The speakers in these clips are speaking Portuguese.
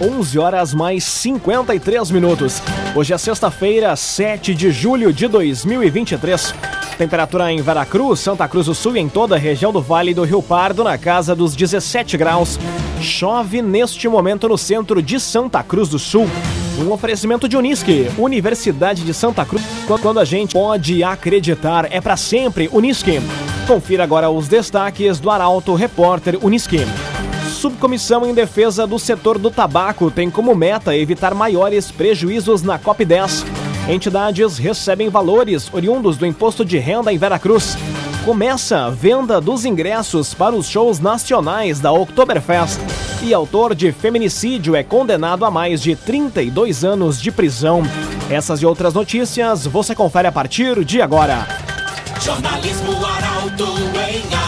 11 horas mais 53 minutos. Hoje é sexta-feira, 7 de julho de 2023. Temperatura em Veracruz, Santa Cruz do Sul e em toda a região do Vale do Rio Pardo na casa dos 17 graus. Chove neste momento no centro de Santa Cruz do Sul. Um oferecimento de Unisque, Universidade de Santa Cruz. Quando a gente pode acreditar, é para sempre Unisque. Confira agora os destaques do Arauto Repórter Unisque. Subcomissão em Defesa do Setor do Tabaco tem como meta evitar maiores prejuízos na COP10. Entidades recebem valores oriundos do imposto de renda em Veracruz. Começa a venda dos ingressos para os shows nacionais da Oktoberfest. E autor de feminicídio é condenado a mais de 32 anos de prisão. Essas e outras notícias você confere a partir de agora. Jornalismo Arauto em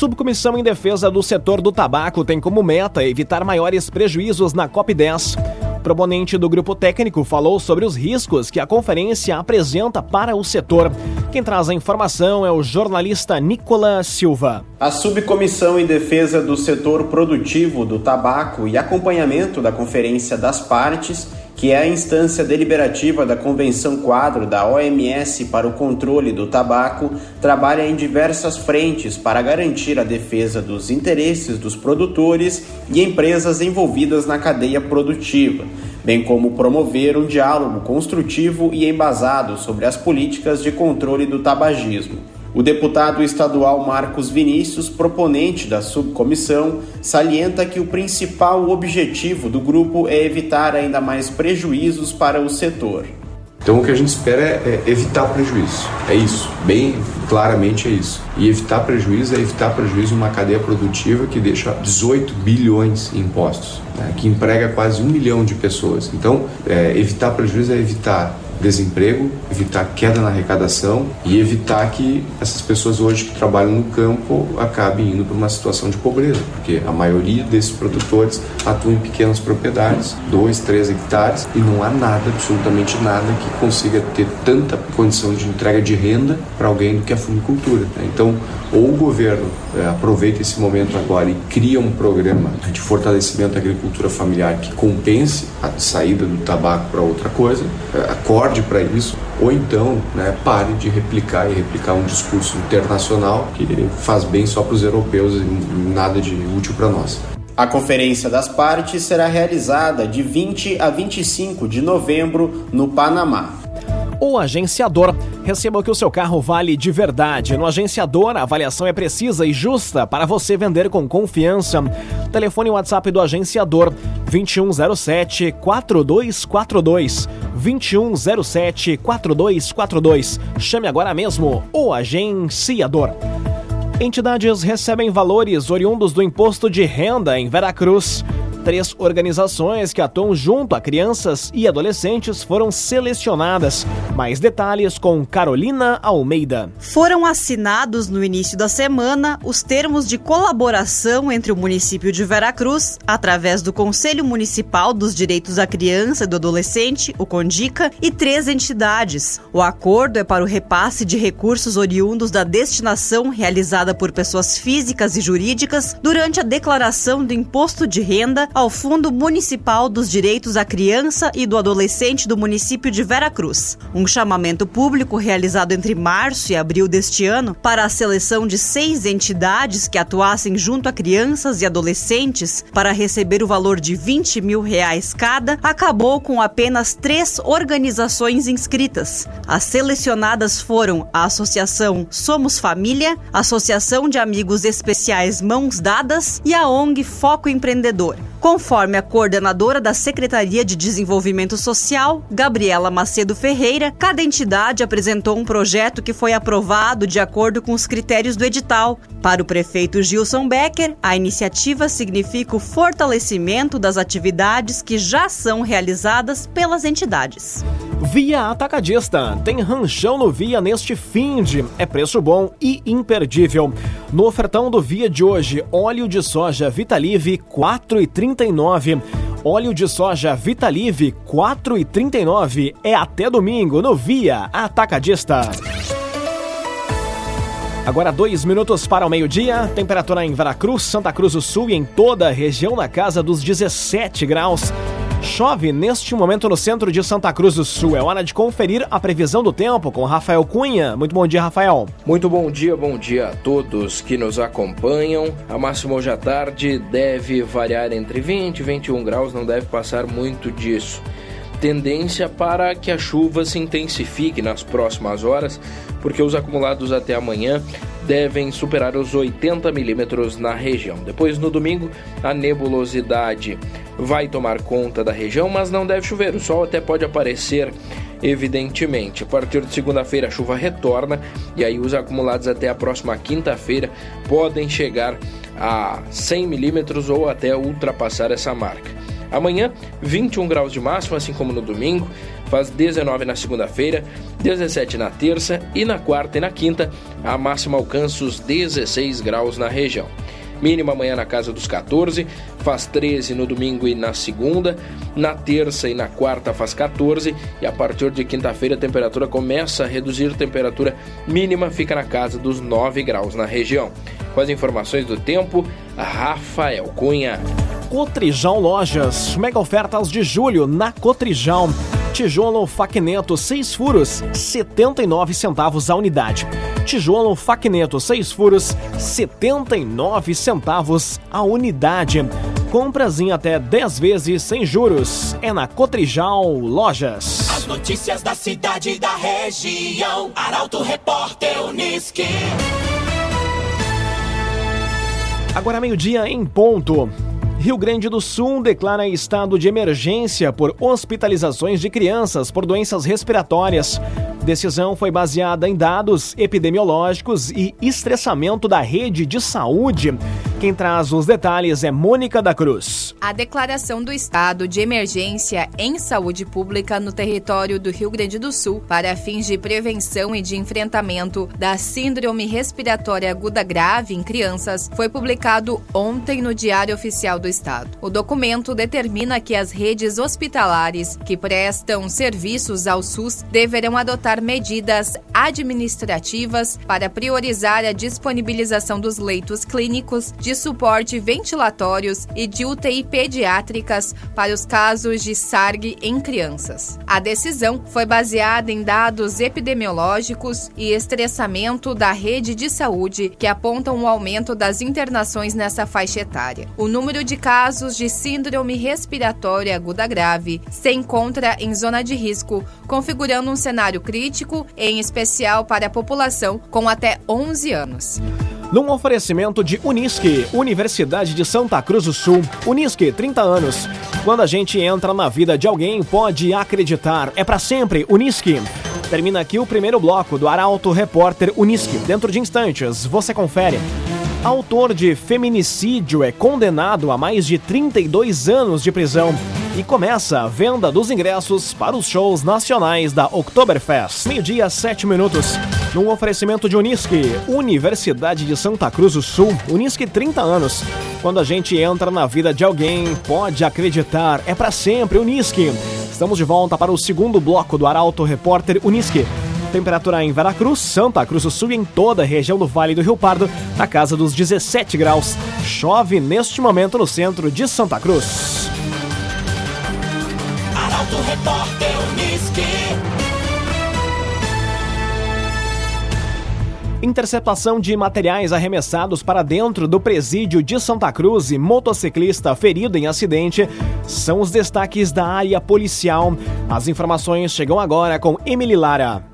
Subcomissão em Defesa do Setor do Tabaco tem como meta evitar maiores prejuízos na COP10. Proponente do grupo técnico falou sobre os riscos que a conferência apresenta para o setor. Quem traz a informação é o jornalista Nicolas Silva. A subcomissão em defesa do setor produtivo do tabaco e acompanhamento da Conferência das Partes que é a instância deliberativa da Convenção Quadro da OMS para o controle do tabaco, trabalha em diversas frentes para garantir a defesa dos interesses dos produtores e empresas envolvidas na cadeia produtiva, bem como promover um diálogo construtivo e embasado sobre as políticas de controle do tabagismo. O deputado estadual Marcos Vinícius, proponente da subcomissão, salienta que o principal objetivo do grupo é evitar ainda mais prejuízos para o setor. Então o que a gente espera é, evitar prejuízo. É isso, bem claramente é isso. E evitar prejuízo é evitar prejuízo numa cadeia produtiva que deixa 18 bilhões em impostos, né, que emprega quase um milhão de pessoas. Então, é, evitar prejuízo é evitar desemprego, evitar queda na arrecadação e evitar que essas pessoas hoje que trabalham no campo acabem indo para uma situação de pobreza, porque a maioria desses produtores atuam em pequenas propriedades, 2, 3 hectares, e não há nada, absolutamente nada, que consiga ter tanta condição de entrega de renda para alguém do que a funicultura. Né? Então, ou o governo é, aproveita esse momento agora e cria um programa de fortalecimento da agricultura familiar que compense a saída do tabaco para outra coisa, é, acorde para isso, ou então né, pare de replicar e replicar um discurso internacional que faz bem só para os europeus e nada de útil para nós. A Conferência das Partes será realizada de 20 a 25 de novembro no Panamá ou agenciador. Receba que o seu carro vale de verdade. No agenciador, a avaliação é precisa e justa para você vender com confiança. Telefone WhatsApp do agenciador 2107 4242. 2107 4242. Chame agora mesmo o agenciador. Entidades recebem valores oriundos do imposto de renda em Veracruz. Três organizações que atuam junto a crianças e adolescentes foram selecionadas. Mais detalhes com Carolina Almeida. Foram assinados no início da semana os termos de colaboração entre o município de Veracruz, através do Conselho Municipal dos Direitos da Criança e do Adolescente, o CONDICA, e três entidades. O acordo é para o repasse de recursos oriundos da destinação realizada por pessoas físicas e jurídicas durante a declaração do imposto de renda ao Fundo Municipal dos Direitos da Criança e do Adolescente do município de Veracruz. Um chamamento público realizado entre março e abril deste ano para a seleção de seis entidades que atuassem junto a crianças e adolescentes para receber o valor de 20 mil reais cada, acabou com apenas três organizações inscritas. As selecionadas foram a Associação Somos Família, Associação de Amigos Especiais Mãos Dadas e a ONG Foco Empreendedor. Conforme a coordenadora da Secretaria de Desenvolvimento Social, Gabriela Macedo Ferreira, cada entidade apresentou um projeto que foi aprovado de acordo com os critérios do edital. Para o prefeito Gilson Becker, a iniciativa significa o fortalecimento das atividades que já são realizadas pelas entidades. Via Atacadista. Tem ranchão no Via neste fim de. É preço bom e imperdível. No ofertão do Via de hoje, óleo de soja Vitalive 4,39. Óleo de soja Vitalive 4,39 é até domingo no Via Atacadista. Agora dois minutos para o meio-dia. Temperatura em Veracruz, Santa Cruz do Sul e em toda a região na casa dos 17 graus. Chove neste momento no centro de Santa Cruz do Sul. É hora de conferir a previsão do tempo com Rafael Cunha. Muito bom dia, Rafael. Muito bom dia, bom dia a todos que nos acompanham. A máxima hoje à tarde deve variar entre 20 e 21 graus, não deve passar muito disso tendência para que a chuva se intensifique nas próximas horas, porque os acumulados até amanhã devem superar os 80 milímetros na região. Depois, no domingo, a nebulosidade vai tomar conta da região, mas não deve chover. O sol até pode aparecer, evidentemente. A partir de segunda-feira, a chuva retorna e aí os acumulados até a próxima quinta-feira podem chegar a 100 milímetros ou até ultrapassar essa marca. Amanhã, 21 graus de máximo, assim como no domingo, faz 19 na segunda-feira, 17 na terça e na quarta e na quinta, a máxima alcança os 16 graus na região. Mínima amanhã na casa dos 14, faz 13 no domingo e na segunda, na terça e na quarta faz 14 e a partir de quinta-feira a temperatura começa a reduzir, temperatura mínima fica na casa dos 9 graus na região. Com as informações do tempo, Rafael Cunha. Cotrijal Lojas, mega ofertas de julho na Cotrijal. Tijolo Facneto 6 furos, 79 centavos a unidade. Tijolo Facneto 6 furos, 79 centavos a unidade. Compras em até 10 vezes sem juros. É na Cotrijal Lojas. As notícias da cidade e da região. Arauto Repórter Uniski. Agora meio-dia em ponto. Rio Grande do Sul declara estado de emergência por hospitalizações de crianças por doenças respiratórias. Decisão foi baseada em dados epidemiológicos e estressamento da rede de saúde. Quem traz os detalhes é Mônica da Cruz. A declaração do estado de emergência em saúde pública no território do Rio Grande do Sul para fins de prevenção e de enfrentamento da síndrome respiratória aguda grave em crianças foi publicado ontem no Diário Oficial do Estado. O documento determina que as redes hospitalares que prestam serviços ao SUS deverão adotar medidas administrativas para priorizar a disponibilização dos leitos clínicos de suporte ventilatórios e de UTI pediátricas para os casos de SARG em crianças. A decisão foi baseada em dados epidemiológicos e estressamento da rede de saúde que apontam o aumento das internações nessa faixa etária. O número de casos de síndrome respiratória aguda grave se encontra em zona de risco, configurando um cenário crítico, em especial para a população com até 11 anos. Num oferecimento de Unisque, Universidade de Santa Cruz do Sul. Unisque, 30 anos. Quando a gente entra na vida de alguém, pode acreditar. É para sempre, Unisque. Termina aqui o primeiro bloco do Arauto Repórter Unisque. Dentro de instantes, você confere. Autor de feminicídio é condenado a mais de 32 anos de prisão. E começa a venda dos ingressos para os shows nacionais da Oktoberfest. Meio-dia, 7 minutos. Num oferecimento de Unisque, Universidade de Santa Cruz do Sul. Unisque 30 anos. Quando a gente entra na vida de alguém, pode acreditar, é para sempre Unisque. Estamos de volta para o segundo bloco do Arauto Repórter Unisque. Temperatura em Veracruz, Santa Cruz do Sul e em toda a região do Vale do Rio Pardo, na casa dos 17 graus. Chove neste momento no centro de Santa Cruz. Repórter. Interceptação de materiais arremessados para dentro do presídio de Santa Cruz e motociclista ferido em acidente são os destaques da área policial. As informações chegam agora com Emily Lara.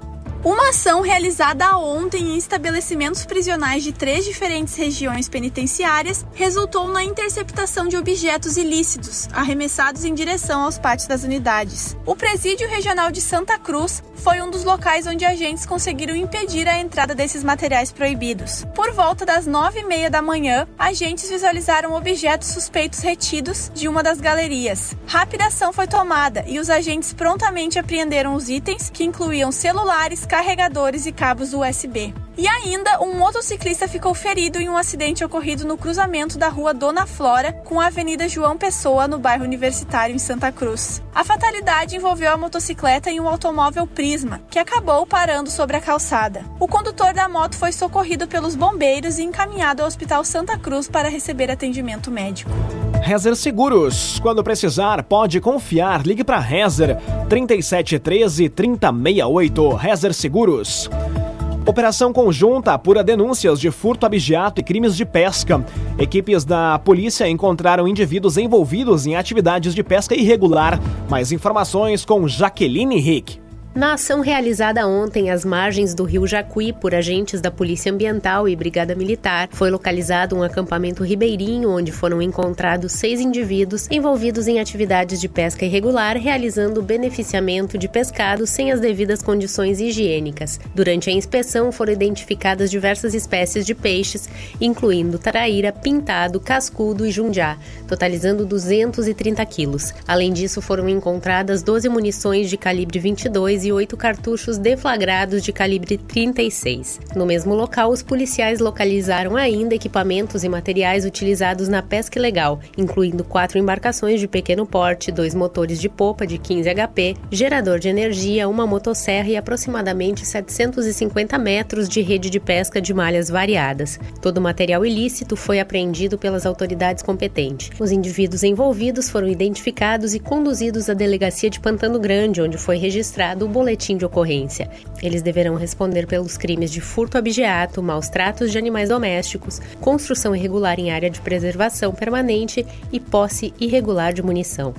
Uma ação realizada ontem em estabelecimentos prisionais de três diferentes regiões penitenciárias resultou na interceptação de objetos ilícitos arremessados em direção aos pátios das unidades. O Presídio Regional de Santa Cruz foi um dos locais onde agentes conseguiram impedir a entrada desses materiais proibidos. Por volta das nove e meia da manhã, agentes visualizaram objetos suspeitos retidos de uma das galerias. Rápida ação foi tomada e os agentes prontamente apreenderam os itens, que incluíam celulares, carregadores e cabos USB. E ainda, um motociclista ficou ferido em um acidente ocorrido no cruzamento da rua Dona Flora com a Avenida João Pessoa, no bairro Universitário, em Santa Cruz. A fatalidade envolveu a motocicleta em um automóvel Prisma, que acabou parando sobre a calçada. O condutor da moto foi socorrido pelos bombeiros e encaminhado ao Hospital Santa Cruz para receber atendimento médico. Rezer Seguros. Quando precisar, pode confiar. Ligue para Rezer 3713 3068. Rezer Seguros. Operação conjunta apura denúncias de furto abigeato e crimes de pesca. Equipes da polícia encontraram indivíduos envolvidos em atividades de pesca irregular. Mais informações com Jaqueline Rick. Na ação realizada ontem às margens do rio Jacuí por agentes da Polícia Ambiental e Brigada Militar, foi localizado um acampamento ribeirinho onde foram encontrados seis indivíduos envolvidos em atividades de pesca irregular, realizando o beneficiamento de pescado sem as devidas condições higiênicas. Durante a inspeção foram identificadas diversas espécies de peixes, incluindo taraíra, pintado, cascudo e jundiá, totalizando 230 quilos. Além disso, foram encontradas 12 munições de calibre 22 e oito cartuchos deflagrados de calibre 36. No mesmo local, os policiais localizaram ainda equipamentos e materiais utilizados na pesca ilegal, incluindo quatro embarcações de pequeno porte, dois motores de popa de 15 HP, gerador de energia, uma motosserra e aproximadamente 750 metros de rede de pesca de malhas variadas. Todo o material ilícito foi apreendido pelas autoridades competentes. Os indivíduos envolvidos foram identificados e conduzidos à delegacia de Pantano Grande, onde foi registrado o boletim de ocorrência. Eles deverão responder pelos crimes de furto abigeato, maus tratos de animais domésticos, construção irregular em área de preservação permanente e posse irregular de munição.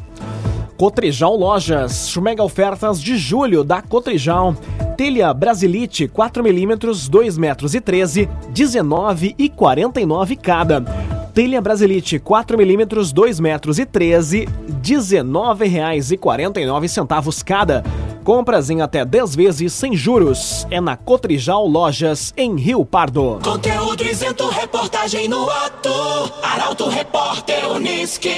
Cotrijal Lojas, mega ofertas de julho da Cotrijal. Telha Brasilite 4mm, 2 metros e 13, 19 e 49 cada. Telha Brasilite 4mm, 2 metros e 13, R$ 19,49 cada. Compras em até 10 vezes sem juros. É na Cotrijal Lojas, em Rio Pardo. Conteúdo isento, reportagem no ato. Arauto Repórter Uniski.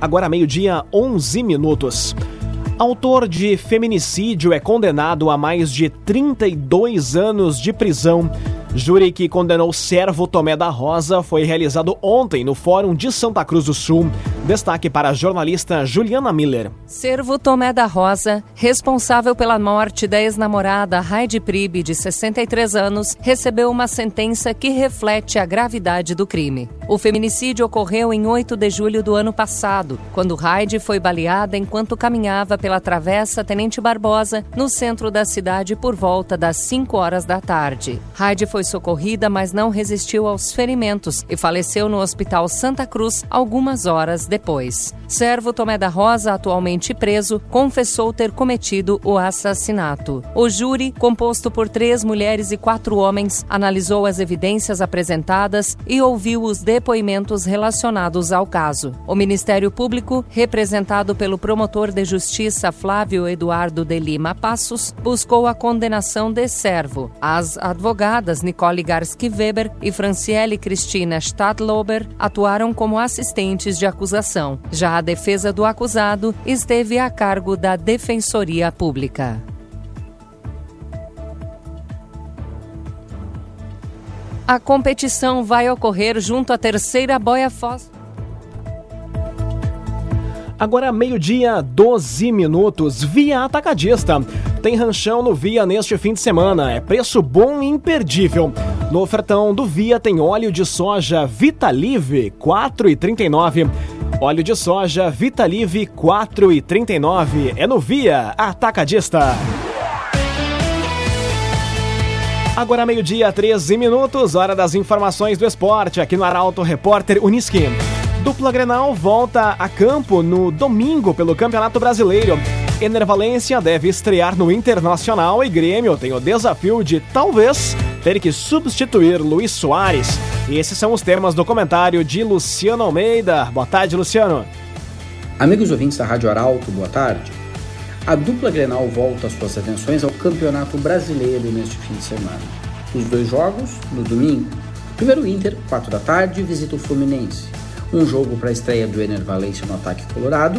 Agora meio-dia, 11 minutos. Autor de feminicídio é condenado a mais de 32 anos de prisão. Júri que condenou Servo Tomé da Rosa foi realizado ontem no Fórum de Santa Cruz do Sul. Destaque para a jornalista Juliana Miller. Servo Tomé da Rosa, responsável pela morte da ex-namorada Heidi Pribe, de 63 anos, recebeu uma sentença que reflete a gravidade do crime. O feminicídio ocorreu em 8 de julho do ano passado, quando Heidi foi baleada enquanto caminhava pela Travessa Tenente Barbosa, no centro da cidade, por volta das 5 horas da tarde. Heidi foi socorrida, mas não resistiu aos ferimentos e faleceu no Hospital Santa Cruz algumas horas depois. Servo Tomé da Rosa, atualmente preso, confessou ter cometido o assassinato. O júri, composto por três mulheres e quatro homens, analisou as evidências apresentadas e ouviu os depoimentos relacionados ao caso. O Ministério Público, representado pelo promotor de justiça Flávio Eduardo de Lima Passos, buscou a condenação de Servo. As advogadas Nicole Garski Weber e Franciele Cristina Stadlober atuaram como assistentes de acusação. Já a defesa do acusado esteve a cargo da Defensoria Pública. A competição vai ocorrer junto à terceira boia Foz. Agora meio-dia, 12 minutos, Via Atacadista. Tem ranchão no Via neste fim de semana. É preço bom e imperdível. No ofertão do Via tem óleo de soja Vitalive, 4,39. Óleo de soja Vitalive, 4,39. É no Via Atacadista. Agora meio-dia, 13 minutos, hora das informações do esporte, aqui no Arauto Repórter Uniski. Dupla Grenal volta a campo no domingo pelo Campeonato Brasileiro. Enervalência deve estrear no Internacional e Grêmio tem o desafio de, talvez, ter que substituir Luiz Soares. Esses são os temas do comentário de Luciano Almeida. Boa tarde, Luciano. Amigos ouvintes da Rádio Arauto, boa tarde. A dupla Grenal volta suas atenções ao Campeonato Brasileiro neste fim de semana. Os dois jogos, no domingo. Primeiro Inter, 4 da tarde, visita o Fluminense. Um jogo para a estreia do Ener Valencia no ataque colorado.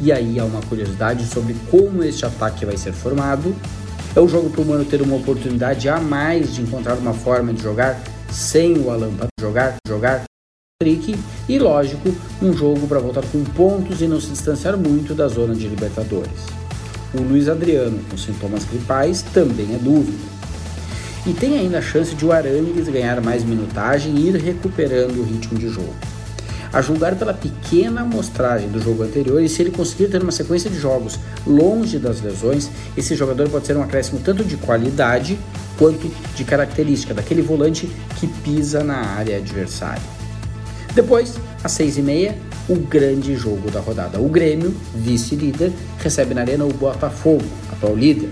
E aí há uma curiosidade sobre como este ataque vai ser formado. É o jogo para o Mano ter uma oportunidade a mais de encontrar uma forma de jogar sem o Alan para jogar, jogar, trick e lógico, um jogo para voltar com pontos e não se distanciar muito da zona de Libertadores. O Luiz Adriano, com sintomas gripais, também é dúvida. E tem ainda a chance de o Arangues ganhar mais minutagem e ir recuperando o ritmo de jogo. A julgar pela pequena amostragem do jogo anterior, e se ele conseguir ter uma sequência de jogos longe das lesões, esse jogador pode ser um acréscimo tanto de qualidade quanto de característica daquele volante que pisa na área adversária. Depois, às seis e meia, o grande jogo da rodada. O Grêmio, vice-líder, recebe na arena o Botafogo, atual líder.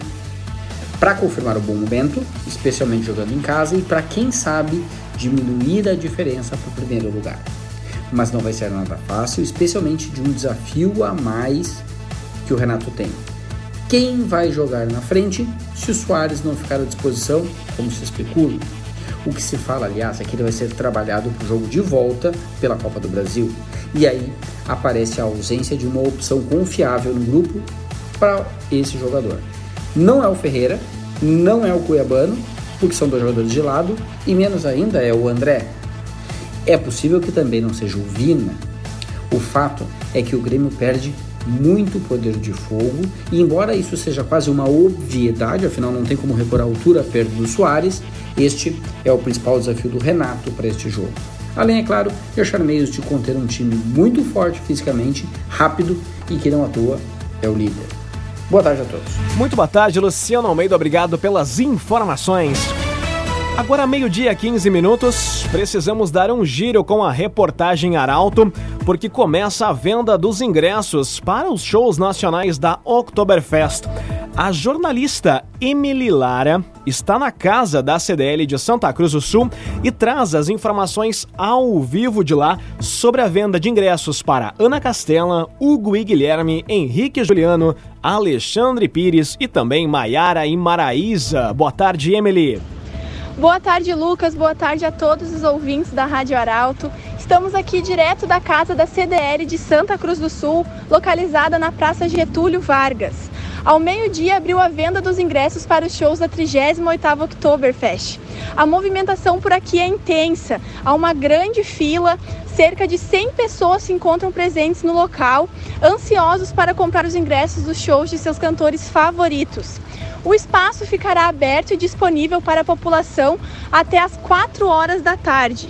Para confirmar o bom momento, especialmente jogando em casa, e para quem sabe diminuir a diferença para o primeiro lugar. Mas não vai ser nada fácil, especialmente de um desafio a mais que o Renato tem. Quem vai jogar na frente se o Soares não ficar à disposição, como se especula? O que se fala, aliás, é que ele vai ser trabalhado para o jogo de volta pela Copa do Brasil. E aí aparece a ausência de uma opção confiável no grupo para esse jogador. Não é o Ferreira, não é o Cuiabano, porque são dois jogadores de lado, e menos ainda é o André. É possível que também não seja o Vina. O fato é que o Grêmio perde muito poder de fogo, e embora isso seja quase uma obviedade, afinal não tem como repor a altura perto do Soares, este é o principal desafio do Renato para este jogo. Além, é claro, de achar meios de conter um time muito forte fisicamente, rápido e que não à toa é o líder. Boa tarde a todos. Muito boa tarde, Luciano Almeida. Obrigado pelas informações. Agora, meio-dia, 15 minutos, precisamos dar um giro com a reportagem Arauto, porque começa a venda dos ingressos para os shows nacionais da Oktoberfest. A jornalista Emily Lara está na casa da CDL de Santa Cruz do Sul e traz as informações ao vivo de lá sobre a venda de ingressos para Ana Castela, Hugo e Guilherme, Henrique Juliano, Alexandre Pires e também Maiara e Maraísa. Boa tarde, Emily. Boa tarde, Lucas. Boa tarde a todos os ouvintes da Rádio Arauto. Estamos aqui direto da casa da CDL de Santa Cruz do Sul, localizada na Praça Getúlio Vargas. Ao meio-dia abriu a venda dos ingressos para os shows da 38ª Oktoberfest. A movimentação por aqui é intensa, há uma grande fila, cerca de 100 pessoas se encontram presentes no local, ansiosos para comprar os ingressos dos shows de seus cantores favoritos. O espaço ficará aberto e disponível para a população até às 4 horas da tarde.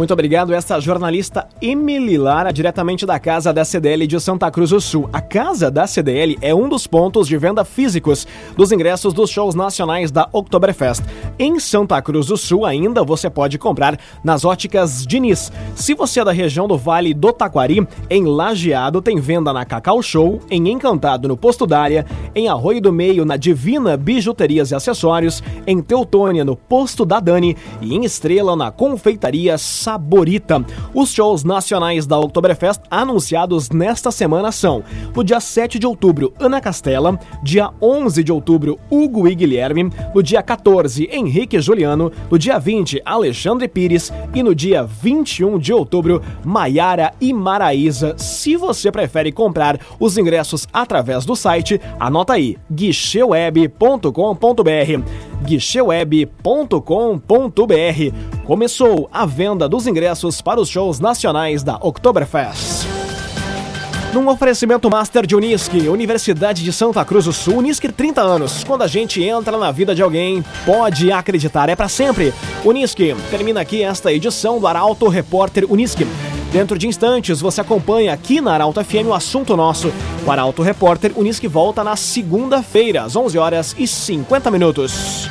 Muito obrigado, essa jornalista Emily Lara, diretamente da Casa da CDL de Santa Cruz do Sul. A Casa da CDL é um dos pontos de venda físicos dos ingressos dos shows nacionais da Oktoberfest. Em Santa Cruz do Sul, ainda você pode comprar nas óticas Diniz. Se você é da região do Vale do Taquari, em Lajeado tem venda na Cacau Show, em Encantado no Posto Dália, em Arroio do Meio na Divina Bijuterias e Acessórios, em Teutônia no Posto da Dani e em Estrela na Confeitaria Saborita. Os shows nacionais da Oktoberfest anunciados nesta semana são: no dia 7 de outubro, Ana Castela, dia 11 de outubro, Hugo e Guilherme, no dia 14, Henrique Juliano, no dia 20, Alexandre Pires e no dia 21 de outubro, Maiara e Maraísa. Se você prefere comprar os ingressos através do site, anota aí: guicheweb.com.br guicheweb.com.br. Começou a venda dos ingressos para os shows nacionais da Oktoberfest. Num oferecimento Master de Unisque, Universidade de Santa Cruz do Sul, Unisque 30 anos. Quando a gente entra na vida de alguém, pode acreditar, é para sempre. Unisque, termina aqui esta edição do Arauto Repórter Unisque. Dentro de instantes, você acompanha aqui na Arauto FM o assunto nosso. O Arauto Repórter Unisque volta na segunda-feira, às 11 horas e 50 minutos.